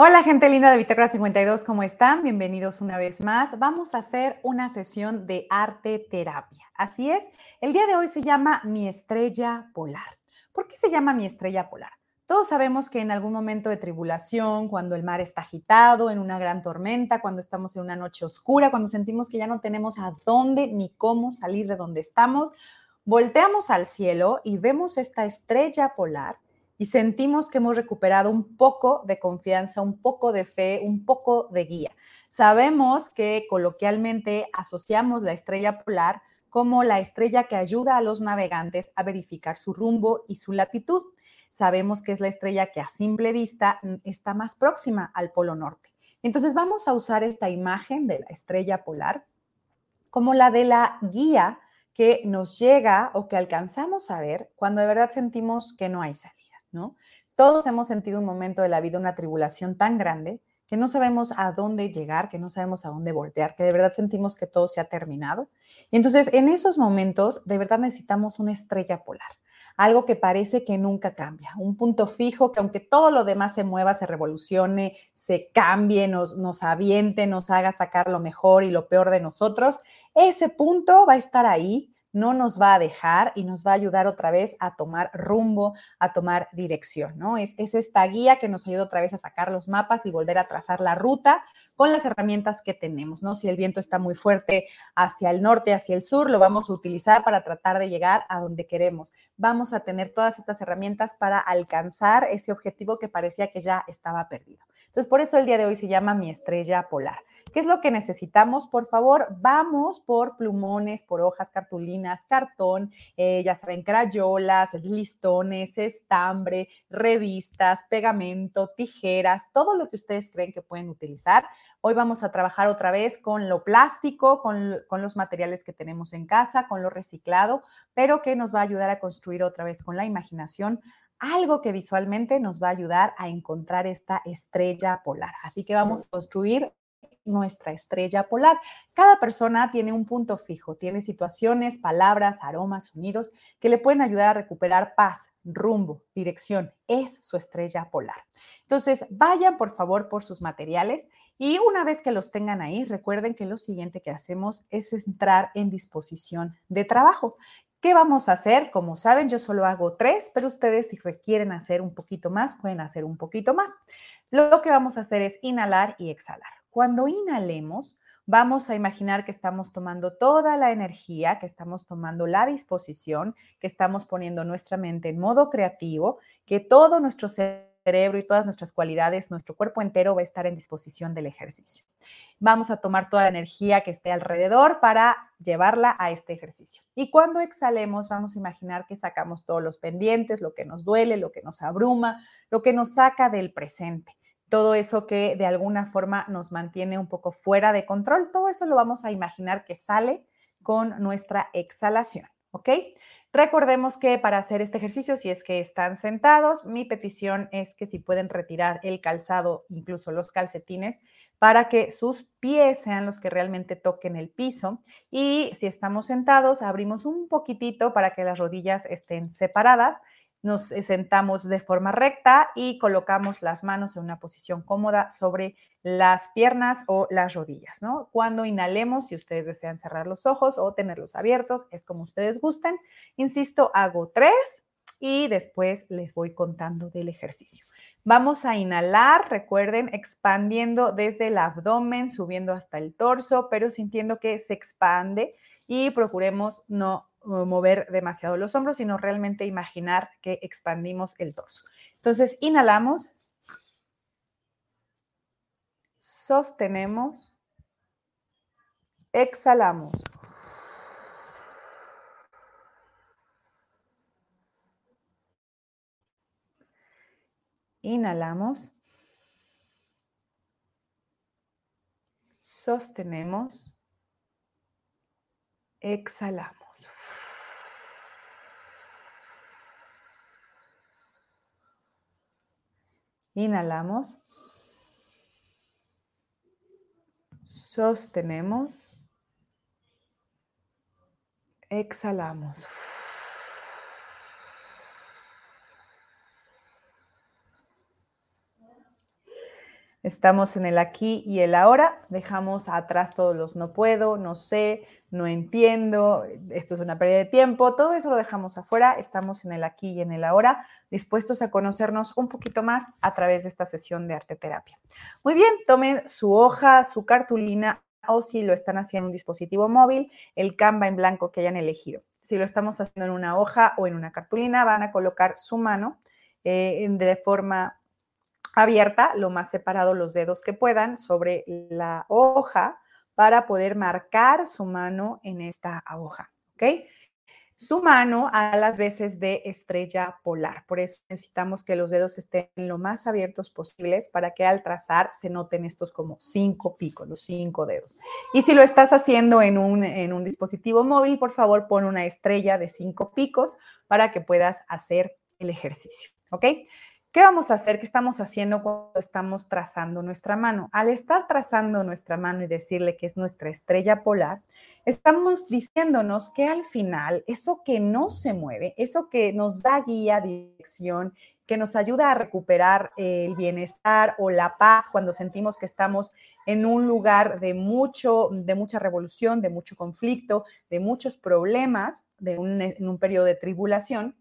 Hola gente linda de Bitácora 52, ¿cómo están? Bienvenidos una vez más. Vamos a hacer una sesión de arte terapia. Así es, el día de hoy se llama Mi estrella polar. ¿Por qué se llama Mi estrella polar? Todos sabemos que en algún momento de tribulación, cuando el mar está agitado, en una gran tormenta, cuando estamos en una noche oscura, cuando sentimos que ya no tenemos a dónde ni cómo salir de donde estamos, volteamos al cielo y vemos esta estrella polar y sentimos que hemos recuperado un poco de confianza, un poco de fe, un poco de guía. Sabemos que coloquialmente asociamos la estrella polar como la estrella que ayuda a los navegantes a verificar su rumbo y su latitud. Sabemos que es la estrella que a simple vista está más próxima al polo norte. Entonces vamos a usar esta imagen de la estrella polar como la de la guía que nos llega o que alcanzamos a ver cuando de verdad sentimos que no hay salida. Todos hemos sentido un momento de la vida, una tribulación tan grande que no sabemos a dónde llegar, que no sabemos a dónde voltear, que de verdad sentimos que todo se ha terminado. Y entonces, en esos momentos, de verdad necesitamos una estrella polar, algo que parece que nunca cambia, un punto fijo que aunque todo lo demás se mueva, se revolucione, se cambie, nos, nos aviente, nos haga sacar lo mejor y lo peor de nosotros, ese punto va a estar ahí no nos va a dejar y nos va a ayudar otra vez a tomar rumbo, a tomar dirección, ¿no? Es, es, esta guía que nos ayuda otra vez a sacar los mapas y volver a trazar la ruta con las herramientas que tenemos, ¿no? Si el viento está muy fuerte hacia el norte, hacia el sur, lo vamos a utilizar para tratar de llegar a donde queremos. Vamos a tener todas estas herramientas para alcanzar ese objetivo que parecía que ya estaba perdido. Entonces, por eso el día de hoy se llama mi estrella polar. ¿Qué es lo que necesitamos? Por favor, vamos por plumones, por hojas, cartulinas, cartón, eh, ya saben, crayolas, listones, estambre, revistas, pegamento, tijeras, todo lo que ustedes creen que pueden utilizar. Hoy vamos a trabajar otra vez con lo plástico, con, con los materiales que tenemos en casa, con lo reciclado, pero que nos va a ayudar a construir otra vez con la imaginación algo que visualmente nos va a ayudar a encontrar esta estrella polar. Así que vamos a construir nuestra estrella polar. Cada persona tiene un punto fijo, tiene situaciones, palabras, aromas, sonidos que le pueden ayudar a recuperar paz, rumbo, dirección. Es su estrella polar. Entonces, vayan por favor por sus materiales y una vez que los tengan ahí, recuerden que lo siguiente que hacemos es entrar en disposición de trabajo. ¿Qué vamos a hacer? Como saben, yo solo hago tres, pero ustedes si requieren hacer un poquito más, pueden hacer un poquito más. Lo que vamos a hacer es inhalar y exhalar. Cuando inhalemos, vamos a imaginar que estamos tomando toda la energía, que estamos tomando la disposición, que estamos poniendo nuestra mente en modo creativo, que todo nuestro cerebro y todas nuestras cualidades, nuestro cuerpo entero va a estar en disposición del ejercicio. Vamos a tomar toda la energía que esté alrededor para llevarla a este ejercicio. Y cuando exhalemos, vamos a imaginar que sacamos todos los pendientes, lo que nos duele, lo que nos abruma, lo que nos saca del presente todo eso que de alguna forma nos mantiene un poco fuera de control, todo eso lo vamos a imaginar que sale con nuestra exhalación, ¿ok? Recordemos que para hacer este ejercicio, si es que están sentados, mi petición es que si pueden retirar el calzado, incluso los calcetines, para que sus pies sean los que realmente toquen el piso. Y si estamos sentados, abrimos un poquitito para que las rodillas estén separadas nos eh, sentamos de forma recta y colocamos las manos en una posición cómoda sobre las piernas o las rodillas, ¿no? Cuando inhalemos, si ustedes desean cerrar los ojos o tenerlos abiertos, es como ustedes gusten. Insisto, hago tres y después les voy contando del ejercicio. Vamos a inhalar, recuerden, expandiendo desde el abdomen, subiendo hasta el torso, pero sintiendo que se expande y procuremos no mover demasiado los hombros, sino realmente imaginar que expandimos el torso. Entonces, inhalamos, sostenemos, exhalamos. Inhalamos. Sostenemos. Exhalamos. Inhalamos. Sostenemos. Exhalamos. Estamos en el aquí y el ahora. Dejamos atrás todos los no puedo, no sé, no entiendo, esto es una pérdida de tiempo. Todo eso lo dejamos afuera. Estamos en el aquí y en el ahora, dispuestos a conocernos un poquito más a través de esta sesión de arte terapia. Muy bien, tomen su hoja, su cartulina o si lo están haciendo en un dispositivo móvil, el Canva en blanco que hayan elegido. Si lo estamos haciendo en una hoja o en una cartulina, van a colocar su mano eh, de forma abierta, lo más separado los dedos que puedan sobre la hoja para poder marcar su mano en esta hoja, ¿ok? Su mano a las veces de estrella polar, por eso necesitamos que los dedos estén lo más abiertos posibles para que al trazar se noten estos como cinco picos, los cinco dedos. Y si lo estás haciendo en un, en un dispositivo móvil, por favor pon una estrella de cinco picos para que puedas hacer el ejercicio, ¿ok? ¿Qué vamos a hacer? ¿Qué estamos haciendo cuando estamos trazando nuestra mano? Al estar trazando nuestra mano y decirle que es nuestra estrella polar, estamos diciéndonos que al final eso que no se mueve, eso que nos da guía, dirección, que nos ayuda a recuperar el bienestar o la paz cuando sentimos que estamos en un lugar de mucho, de mucha revolución, de mucho conflicto, de muchos problemas, de en un periodo de tribulación,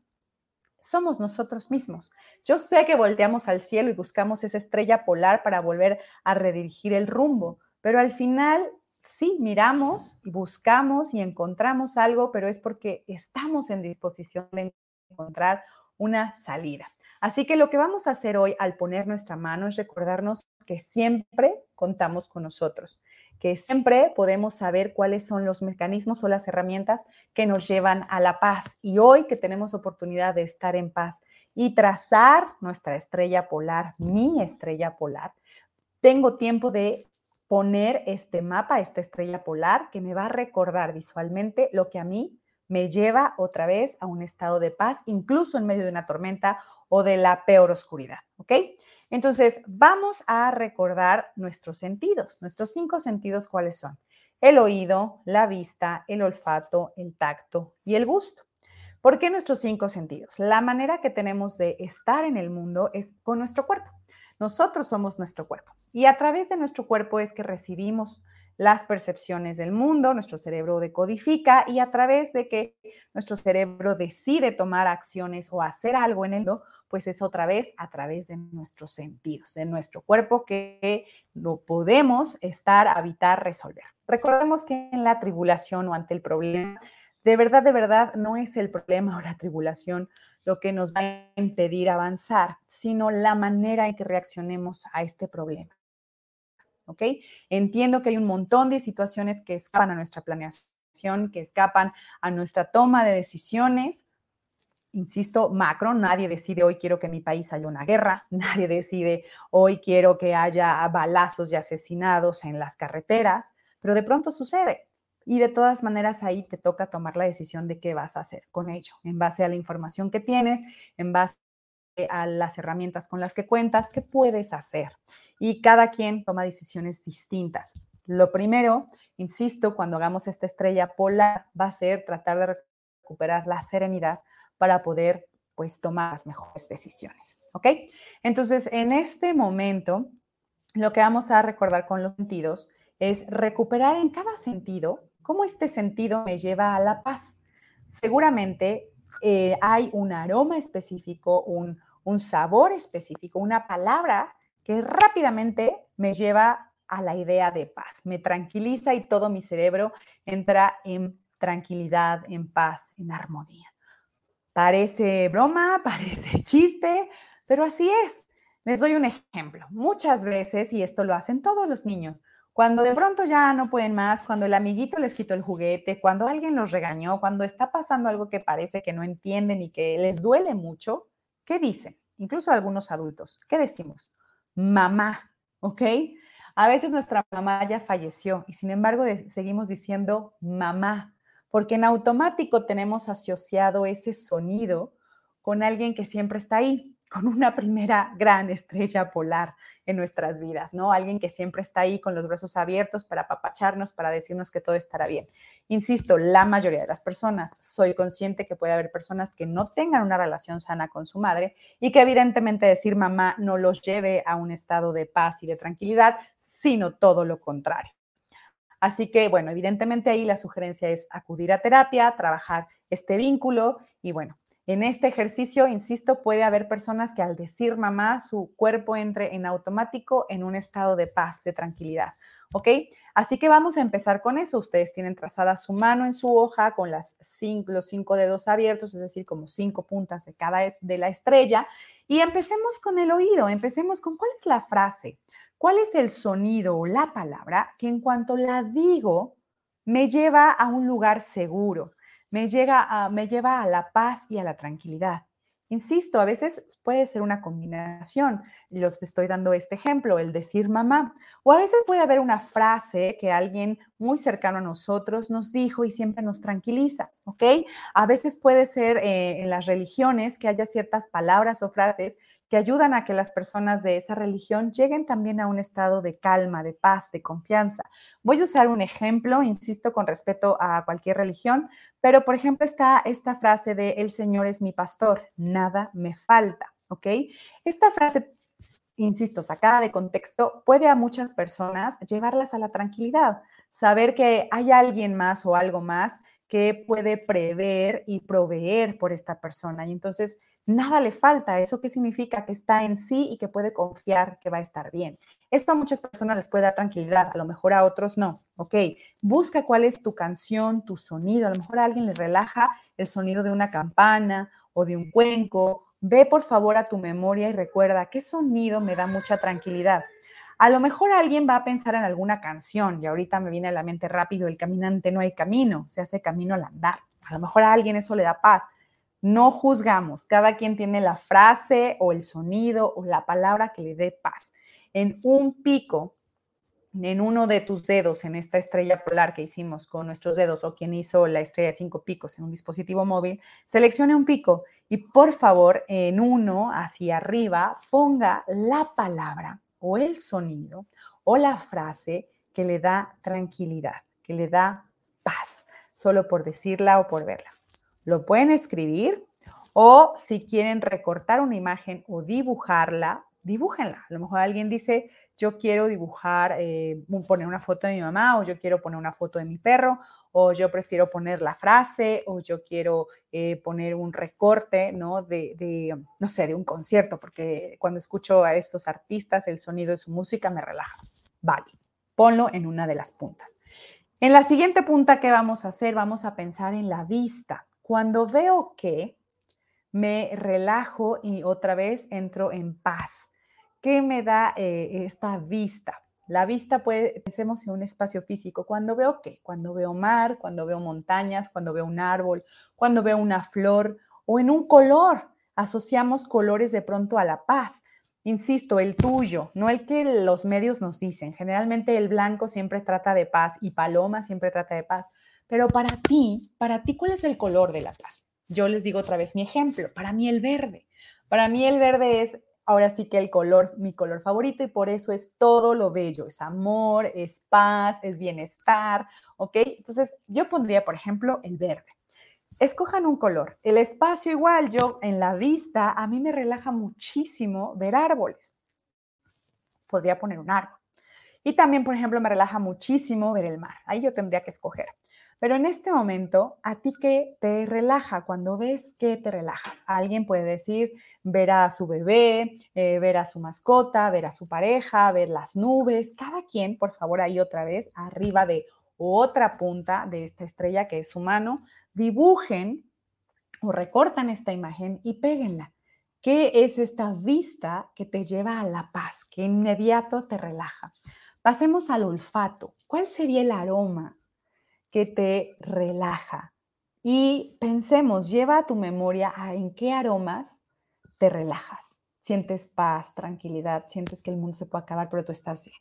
somos nosotros mismos. Yo sé que volteamos al cielo y buscamos esa estrella polar para volver a redirigir el rumbo, pero al final sí, miramos y buscamos y encontramos algo, pero es porque estamos en disposición de encontrar una salida. Así que lo que vamos a hacer hoy al poner nuestra mano es recordarnos que siempre contamos con nosotros, que siempre podemos saber cuáles son los mecanismos o las herramientas que nos llevan a la paz. Y hoy que tenemos oportunidad de estar en paz y trazar nuestra estrella polar, mi estrella polar, tengo tiempo de poner este mapa, esta estrella polar, que me va a recordar visualmente lo que a mí me lleva otra vez a un estado de paz, incluso en medio de una tormenta o de la peor oscuridad, ¿ok? Entonces, vamos a recordar nuestros sentidos, nuestros cinco sentidos, ¿cuáles son? El oído, la vista, el olfato, el tacto y el gusto. ¿Por qué nuestros cinco sentidos? La manera que tenemos de estar en el mundo es con nuestro cuerpo. Nosotros somos nuestro cuerpo y a través de nuestro cuerpo es que recibimos las percepciones del mundo, nuestro cerebro decodifica y a través de que nuestro cerebro decide tomar acciones o hacer algo en el mundo, pues es otra vez a través de nuestros sentidos, de nuestro cuerpo que lo podemos estar, habitar, resolver. Recordemos que en la tribulación o ante el problema, de verdad, de verdad, no es el problema o la tribulación lo que nos va a impedir avanzar, sino la manera en que reaccionemos a este problema. ¿Ok? Entiendo que hay un montón de situaciones que escapan a nuestra planeación, que escapan a nuestra toma de decisiones, insisto, macro, nadie decide hoy quiero que mi país haya una guerra, nadie decide hoy quiero que haya balazos y asesinados en las carreteras, pero de pronto sucede. Y de todas maneras ahí te toca tomar la decisión de qué vas a hacer con ello, en base a la información que tienes, en base a las herramientas con las que cuentas, qué puedes hacer. Y cada quien toma decisiones distintas. Lo primero, insisto, cuando hagamos esta estrella polar, va a ser tratar de recuperar la serenidad para poder pues tomar las mejores decisiones, ¿ok? Entonces, en este momento, lo que vamos a recordar con los sentidos es recuperar en cada sentido cómo este sentido me lleva a la paz. Seguramente eh, hay un aroma específico, un, un sabor específico, una palabra que rápidamente me lleva a la idea de paz, me tranquiliza y todo mi cerebro entra en tranquilidad, en paz, en armonía. Parece broma, parece chiste, pero así es. Les doy un ejemplo. Muchas veces, y esto lo hacen todos los niños, cuando de pronto ya no pueden más, cuando el amiguito les quitó el juguete, cuando alguien los regañó, cuando está pasando algo que parece que no entienden y que les duele mucho, ¿qué dicen? Incluso algunos adultos, ¿qué decimos? Mamá, ¿ok? A veces nuestra mamá ya falleció y sin embargo seguimos diciendo mamá porque en automático tenemos asociado ese sonido con alguien que siempre está ahí. con una primera gran estrella polar en nuestras vidas, ¿no? Alguien que siempre está ahí con los brazos abiertos para apapacharnos, para decirnos que todo estará bien. Insisto, la mayoría de las personas, soy consciente que puede haber personas que no tengan una relación sana con su madre y que evidentemente decir mamá no los lleve a un estado de paz y de tranquilidad, sino todo lo contrario. Así que, bueno, evidentemente ahí la sugerencia es acudir a terapia, trabajar este vínculo y bueno, en este ejercicio, insisto, puede haber personas que al decir mamá, su cuerpo entre en automático en un estado de paz, de tranquilidad. ¿Ok? Así que vamos a empezar con eso. Ustedes tienen trazada su mano en su hoja con las los cinco dedos abiertos, es decir, como cinco puntas de cada de la estrella. Y empecemos con el oído. Empecemos con cuál es la frase, cuál es el sonido o la palabra que en cuanto la digo me lleva a un lugar seguro me, llega me lleva a la paz y a la tranquilidad. Insisto, a veces puede ser una combinación. Los estoy dando este ejemplo, el decir mamá. O a veces puede haber una frase que alguien muy cercano a nosotros nos dijo y siempre nos tranquiliza, ¿ok? A veces puede ser eh, en las religiones que haya ciertas palabras o frases que ayudan a que las personas de esa religión lleguen también a un estado de calma, de paz, de confianza. Voy a usar un ejemplo, insisto, con respecto a cualquier religión, pero, por ejemplo, está esta frase de el Señor es mi pastor, nada me falta, ¿ok? Esta frase, insisto, sacada de contexto, puede a muchas personas llevarlas a la tranquilidad, saber que hay alguien más o algo más que puede prever y proveer por esta persona. Y entonces nada le falta. ¿Eso qué significa? Que está en sí y que puede confiar que va a estar bien. Esto a muchas personas les puede dar tranquilidad, a lo mejor a otros no. Ok, busca cuál es tu canción, tu sonido. A lo mejor a alguien le relaja el sonido de una campana o de un cuenco. Ve por favor a tu memoria y recuerda qué sonido me da mucha tranquilidad. A lo mejor alguien va a pensar en alguna canción y ahorita me viene a la mente rápido, el caminante no hay camino, se hace camino al andar. A lo mejor a alguien eso le da paz. No juzgamos, cada quien tiene la frase o el sonido o la palabra que le dé paz en un pico, en uno de tus dedos, en esta estrella polar que hicimos con nuestros dedos, o quien hizo la estrella de cinco picos en un dispositivo móvil, seleccione un pico y por favor en uno hacia arriba ponga la palabra o el sonido o la frase que le da tranquilidad, que le da paz, solo por decirla o por verla. Lo pueden escribir o si quieren recortar una imagen o dibujarla, dibújenla. A lo mejor alguien dice, yo quiero dibujar, eh, poner una foto de mi mamá, o yo quiero poner una foto de mi perro, o yo prefiero poner la frase, o yo quiero eh, poner un recorte, ¿no? De, de, no sé, de un concierto, porque cuando escucho a estos artistas, el sonido de su música me relaja. Vale, ponlo en una de las puntas. En la siguiente punta que vamos a hacer, vamos a pensar en la vista. Cuando veo que me relajo y otra vez entro en paz. ¿Qué me da eh, esta vista? La vista puede, pensemos en un espacio físico. Cuando veo qué? Cuando veo mar, cuando veo montañas, cuando veo un árbol, cuando veo una flor o en un color. Asociamos colores de pronto a la paz. Insisto, el tuyo, no el que los medios nos dicen. Generalmente el blanco siempre trata de paz y paloma siempre trata de paz. Pero para ti, para ti, ¿cuál es el color de la paz? Yo les digo otra vez mi ejemplo. Para mí el verde. Para mí el verde es ahora sí que el color, mi color favorito y por eso es todo lo bello, es amor, es paz, es bienestar, ¿ok? Entonces yo pondría, por ejemplo, el verde. Escojan un color. El espacio igual, yo en la vista, a mí me relaja muchísimo ver árboles. Podría poner un árbol. Y también, por ejemplo, me relaja muchísimo ver el mar. Ahí yo tendría que escoger. Pero en este momento, ¿a ti qué te relaja? Cuando ves qué te relajas. Alguien puede decir ver a su bebé, eh, ver a su mascota, ver a su pareja, ver las nubes. Cada quien, por favor, ahí otra vez, arriba de otra punta de esta estrella que es su mano, dibujen o recortan esta imagen y péguenla. ¿Qué es esta vista que te lleva a la paz, que inmediato te relaja? Pasemos al olfato. ¿Cuál sería el aroma que te relaja. Y pensemos, lleva a tu memoria a en qué aromas te relajas. Sientes paz, tranquilidad, sientes que el mundo se puede acabar, pero tú estás bien.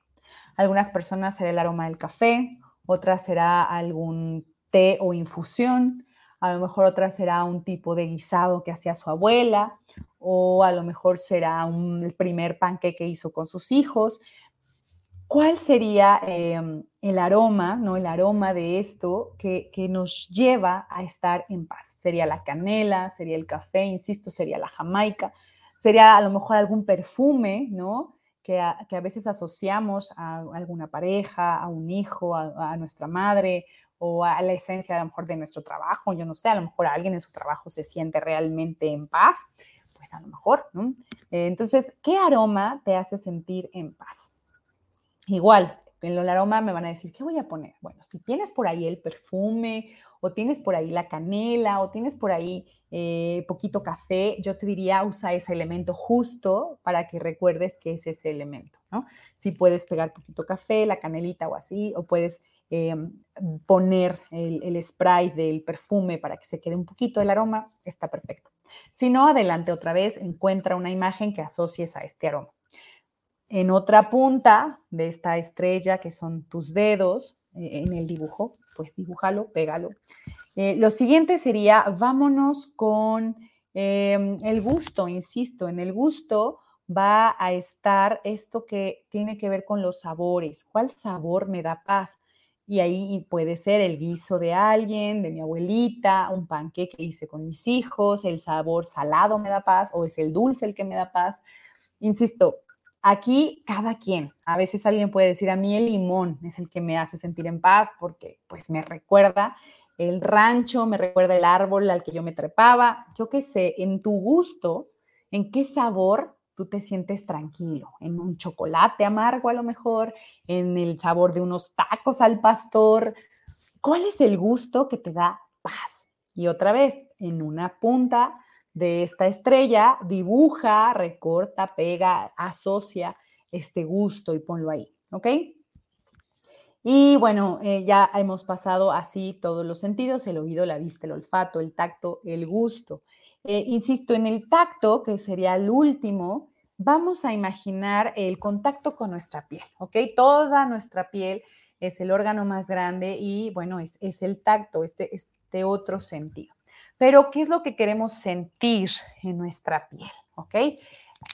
Algunas personas será el aroma del café, otras será algún té o infusión, a lo mejor otra será un tipo de guisado que hacía su abuela, o a lo mejor será el primer panque que hizo con sus hijos. ¿Cuál sería em, el aroma, no? El aroma de esto que, nos lleva a estar en paz. Sería la canela, sería el café, insisto, sería la jamaica, sería a lo mejor algún perfume, ¿no? Que a, que a veces asociamos a alguna pareja, a un hijo, a, nuestra madre o a la esencia a lo mejor de nuestro trabajo. Yo no sé, a lo mejor alguien en su trabajo se siente realmente en paz, pues a lo mejor, ¿no? Entonces, ¿qué aroma te hace sentir en paz? Igual, en el aroma me van a decir, ¿qué voy a poner? Bueno, si tienes por ahí el perfume o tienes por ahí la canela o tienes por ahí eh, poquito café, yo te diría usa ese elemento justo para que recuerdes que es ese elemento, ¿no? Si puedes pegar poquito café, la canelita o así, o puedes eh, poner el, el spray del perfume para que se quede un poquito el aroma, está perfecto. Si no, adelante otra vez, encuentra una imagen que asocies a este aroma. En otra punta de esta estrella, que son tus dedos, eh, en el dibujo, pues dibújalo, pégalo. Eh, lo siguiente sería, vámonos con eh, el gusto, insisto, en el gusto va a estar esto que tiene que ver con los sabores. ¿Cuál sabor me da paz? Y ahí puede ser el guiso de alguien, de mi abuelita, un panque que hice con mis hijos, el sabor salado me da paz o es el dulce el que me da paz. Insisto, Aquí cada quien, a veces alguien puede decir a mí el limón es el que me hace sentir en paz porque pues me recuerda el rancho, me recuerda el árbol al que yo me trepaba, yo qué sé, en tu gusto, en qué sabor tú te sientes tranquilo, en un chocolate amargo a lo mejor, en el sabor de unos tacos al pastor, ¿cuál es el gusto que te da paz? Y otra vez, en una punta de esta estrella, dibuja, recorta, pega, asocia este gusto y ponlo ahí, ¿ok? Y bueno, eh, ya hemos pasado así todos los sentidos, el oído, la vista, el olfato, el tacto, el gusto. Eh, insisto, en el tacto, que sería el último, vamos a imaginar el contacto con nuestra piel, ¿ok? Toda nuestra piel es el órgano más grande y bueno, es, es el tacto, este, este otro sentido. Pero, ¿qué es lo que queremos sentir en nuestra piel? ¿Ok?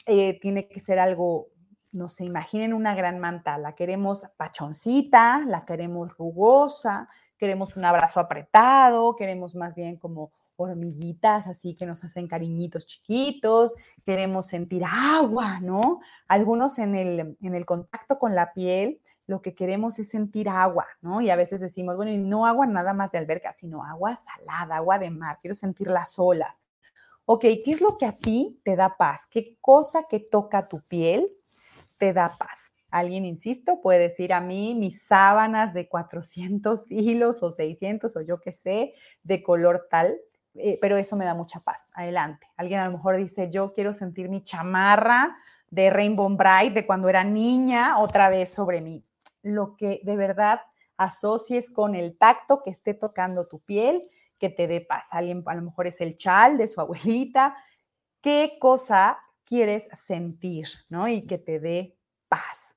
Eh, tiene que ser algo, no se imaginen una gran manta, la queremos pachoncita, la queremos rugosa, queremos un abrazo apretado, queremos más bien como hormiguitas, así que nos hacen cariñitos chiquitos, queremos sentir agua, ¿no? Algunos en el, en el contacto con la piel lo que queremos es sentir agua, ¿no? Y a veces decimos, bueno, y no agua nada más de alberca, sino agua salada, agua de mar, quiero sentir las olas. Ok, ¿qué es lo que a ti te da paz? ¿Qué cosa que toca tu piel te da paz? Alguien, insisto, puede decir a mí mis sábanas de 400 hilos o 600 o yo qué sé, de color tal, eh, pero eso me da mucha paz. Adelante. Alguien a lo mejor dice, yo quiero sentir mi chamarra de Rainbow Bright de cuando era niña otra vez sobre mí lo que de verdad asocies con el tacto que esté tocando tu piel, que te dé paz. Alguien a lo mejor es el chal de su abuelita. ¿Qué cosa quieres sentir, no? Y que te dé paz.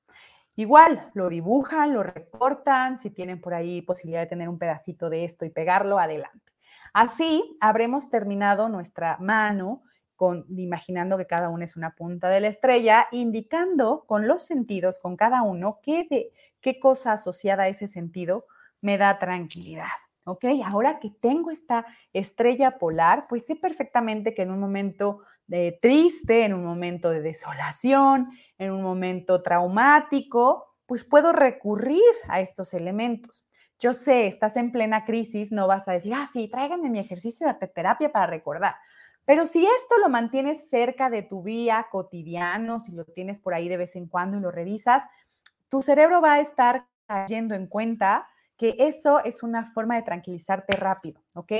Igual, lo dibujan, lo recortan, si tienen por ahí posibilidad de tener un pedacito de esto y pegarlo, adelante. Así habremos terminado nuestra mano con, imaginando que cada uno es una punta de la estrella, indicando con los sentidos, con cada uno, qué, de, qué cosa asociada a ese sentido me da tranquilidad. ¿Ok? Ahora que tengo esta estrella polar, pues sé perfectamente que en un momento de triste, en un momento de desolación, en un momento traumático, pues puedo recurrir a estos elementos. Yo sé, estás en plena crisis, no vas a decir, ah, sí, tráiganme mi ejercicio de terapia para recordar. Pero si esto lo mantienes cerca de tu día cotidiano, si lo tienes por ahí de vez en cuando y lo revisas, tu cerebro va a estar cayendo en cuenta que eso es una forma de tranquilizarte rápido, ¿ok?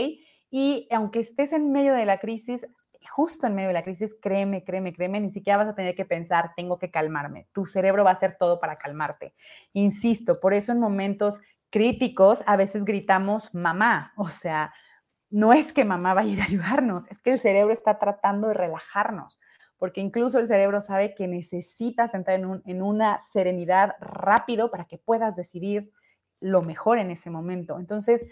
Y aunque estés en medio de la crisis, justo en medio de la crisis, créeme, créeme, créeme, ni siquiera vas a tener que pensar, tengo que calmarme. Tu cerebro va a hacer todo para calmarte. Insisto, por eso en momentos críticos a veces gritamos mamá, o sea, no es que mamá vaya a ir a ayudarnos, es que el cerebro está tratando de relajarnos, porque incluso el cerebro sabe que necesitas entrar en, en una serenidad rápido para que puedas decidir lo mejor en ese momento. Entonces,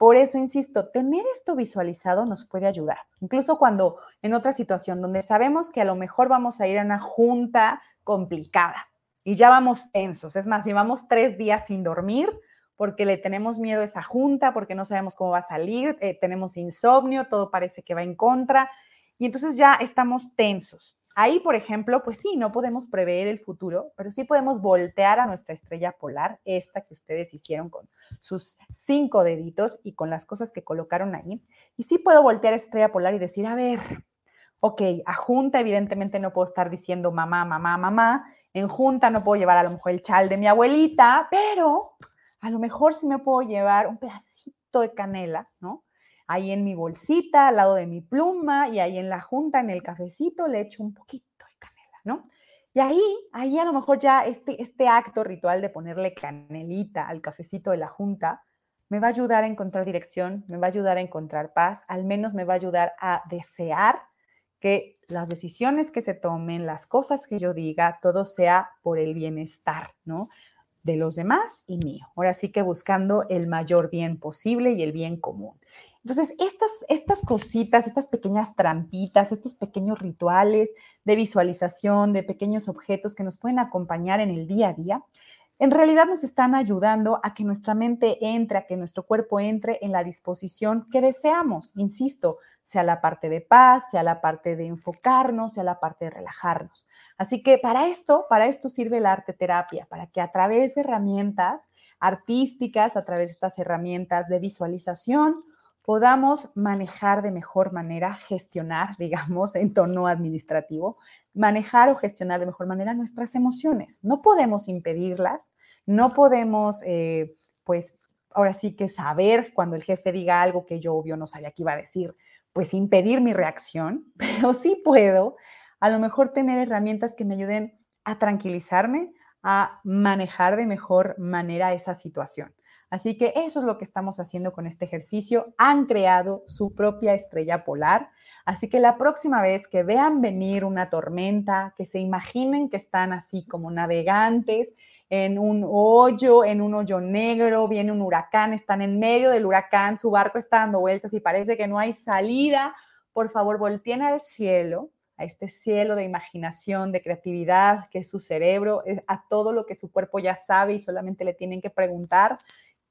Por eso, insisto, tener esto visualizado nos puede ayudar. Incluso cuando en otra situación donde sabemos que a lo mejor vamos a ir a una junta complicada y ya vamos tensos. Es más, llevamos tres días sin dormir porque le tenemos miedo a esa junta, porque no sabemos cómo va a salir, eh, tenemos insomnio, todo parece que va en contra y entonces ya estamos tensos. Ahí, por ejemplo, pues sí, no podemos prever el futuro, pero sí podemos voltear a nuestra estrella polar, esta que ustedes hicieron con sus cinco deditos y con las cosas que colocaron ahí. Y sí puedo voltear a estrella polar y decir, a ver, ok, a junta evidentemente no puedo estar diciendo mamá, mamá, mamá. En junta no puedo llevar a lo mejor el chal de mi abuelita, pero a lo mejor sí me puedo llevar un pedacito de canela, ¿no? Ahí en mi bolsita, al lado de mi pluma, y ahí en la junta, en el cafecito, le echo un poquito de canela, ¿no? Y ahí, ahí a lo mejor ya este, este acto ritual de ponerle canelita al cafecito de la junta, me va a ayudar a encontrar dirección, me va a ayudar a encontrar paz, al menos me va a ayudar a desear que las decisiones que se tomen, las cosas que yo diga, todo sea por el bienestar, ¿no? De los demás y mío. Ahora sí que buscando el mayor bien posible y el bien común. Entonces, estas, estas cositas, estas pequeñas trampitas, estos pequeños rituales de visualización, de pequeños objetos que nos pueden acompañar en el día a día, en realidad nos están ayudando a que nuestra mente entre, a que nuestro cuerpo entre en la disposición que deseamos, insisto, sea la parte de paz, sea la parte de enfocarnos, sea la parte de relajarnos. Así que para esto, para esto sirve la arte terapia, para que a través de herramientas artísticas, a través de estas herramientas de visualización, podamos manejar de mejor manera, gestionar, digamos, en tono administrativo, manejar o gestionar de mejor manera nuestras emociones. No podemos impedirlas, no podemos, eh, pues, ahora sí que saber cuando el jefe diga algo que yo obvio no sabía que iba a decir, pues impedir mi reacción, pero sí puedo a lo mejor tener herramientas que me ayuden a tranquilizarme, a manejar de mejor manera esa situación. Así que eso es lo que estamos haciendo con este ejercicio. Han creado su propia estrella polar. Así que la próxima vez que vean venir una tormenta, que se imaginen que están así como navegantes en un hoyo, en un hoyo negro, viene un huracán, están en medio del huracán, su barco está dando vueltas y parece que no hay salida, por favor volteen al cielo, a este cielo de imaginación, de creatividad, que es su cerebro, eh, a todo lo que su cuerpo ya sabe y solamente le tienen que preguntar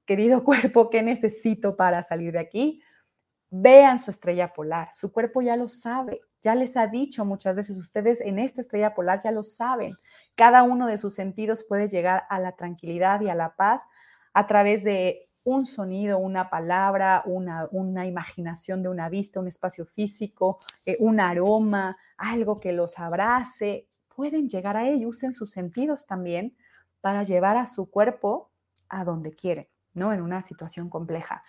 querido cuerpo, ¿qué necesito para salir de aquí? Vean su estrella polar, su cuerpo ya lo sabe, ya les ha dicho muchas veces, ustedes en esta estrella polar ya lo saben. Cada uno de sus sentidos puede llegar a la tranquilidad y a la paz a través de un sonido, una palabra, una, una imaginación de una vista, un espacio físico, eh, un aroma, algo que los abrace. Pueden llegar a ello, usen sus sentidos también para llevar a su cuerpo a donde quieren. ¿No? En una situación compleja.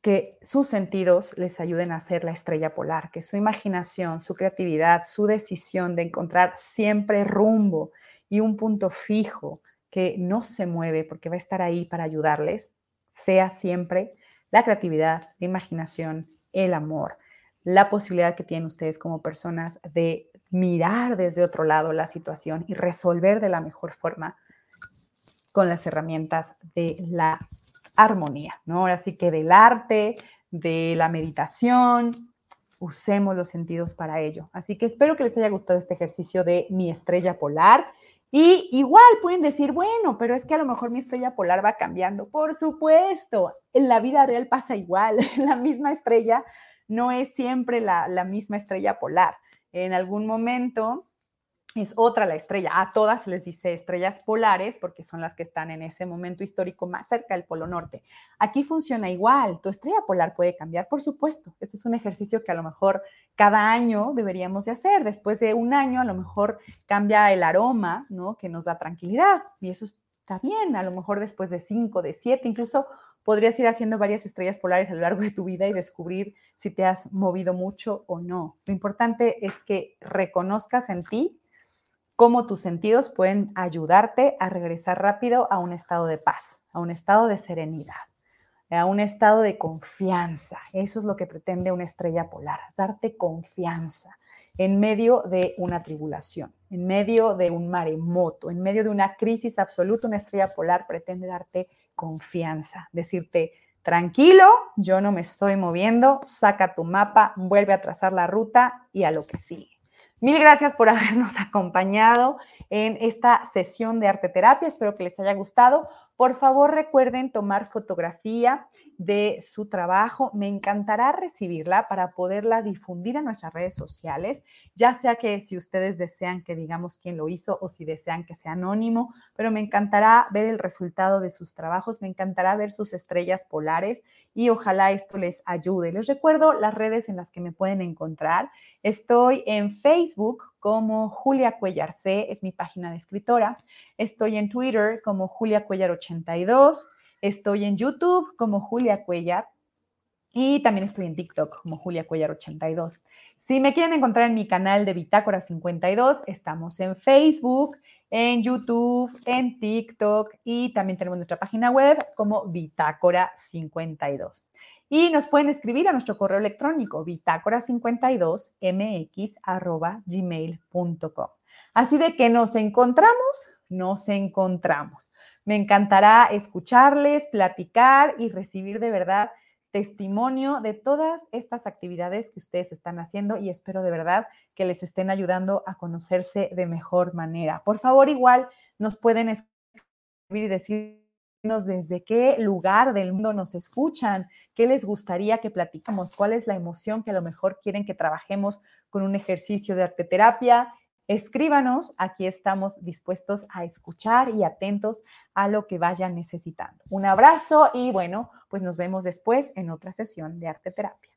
Que sus sentidos les ayuden a ser la estrella polar, que su imaginación, su creatividad, su decisión de encontrar siempre rumbo y un punto fijo que no se mueve porque va a estar ahí para ayudarles, sea siempre la creatividad, la imaginación, el amor, la posibilidad que tienen ustedes como personas de mirar desde otro lado la situación y resolver de la mejor forma con las herramientas de la armonía, ¿no? Ahora que del arte, de la meditación, usemos los sentidos para ello. Así que espero que les haya gustado este ejercicio de mi estrella polar. Y igual pueden decir, bueno, pero es que a lo mejor mi estrella polar va cambiando. Por supuesto, en la vida real pasa igual. La misma estrella no es siempre la, la misma estrella polar. En algún momento es otra la estrella. A todas les dice estrellas polares porque son las que están en ese momento histórico más cerca del Polo Norte. Aquí funciona igual. Tu estrella polar puede cambiar, por supuesto. Este es un ejercicio que a lo mejor cada año deberíamos de hacer. Después de un año a lo mejor cambia el aroma, ¿no? Que nos da tranquilidad y eso está bien. A lo mejor después de cinco, de siete, incluso podrías ir haciendo varias estrellas polares a lo largo de tu vida y descubrir si te has movido mucho o no. Lo importante es que reconozcas en ti cómo tus sentidos pueden ayudarte a regresar rápido a un estado de paz, a un estado de serenidad, a un estado de confianza. Eso es lo que pretende una estrella polar, darte confianza en medio de una tribulación, en medio de un maremoto, en medio de una crisis absoluta, una estrella polar pretende darte confianza, decirte, Tranquilo, yo no me estoy moviendo, saca tu mapa, vuelve a trazar la ruta y a lo que sigue. Mil gracias por habernos acompañado en esta sesión de arte terapia. Espero que les haya gustado. Por favor, recuerden tomar fotografía de su trabajo. Me encantará recibirla para poderla difundir a nuestras redes sociales, ya sea que si ustedes desean que digamos quién lo hizo o si desean que sea anónimo, pero me encantará ver el resultado de sus trabajos, me encantará ver sus estrellas polares y ojalá esto les ayude. Les recuerdo las redes en las que me pueden encontrar. Estoy en Facebook como Julia Cuellar C, es mi página de escritora. Estoy en Twitter como Julia Cuellar 82. Estoy en YouTube como Julia Cuellar y también estoy en TikTok como Julia Cuellar 82. Si me quieren encontrar en mi canal de Bitácora 52, estamos en Facebook, en YouTube, en TikTok y también tenemos nuestra página web como Bitácora 52. Y nos pueden escribir a nuestro correo electrónico bitácora52mx.gmail.com. Así de que nos encontramos, nos encontramos. Me encantará escucharles, platicar y recibir de verdad testimonio de todas estas actividades que ustedes están haciendo y espero de verdad que les estén ayudando a conocerse de mejor manera. Por favor, igual nos pueden escribir y decirnos desde qué lugar del mundo nos escuchan, qué les gustaría que platicamos, cuál es la emoción que a lo mejor quieren que trabajemos con un ejercicio de arte terapia Escríbanos, aquí estamos dispuestos a escuchar y atentos a lo que vayan necesitando. Un abrazo y bueno, pues nos vemos después en otra sesión de arte terapia.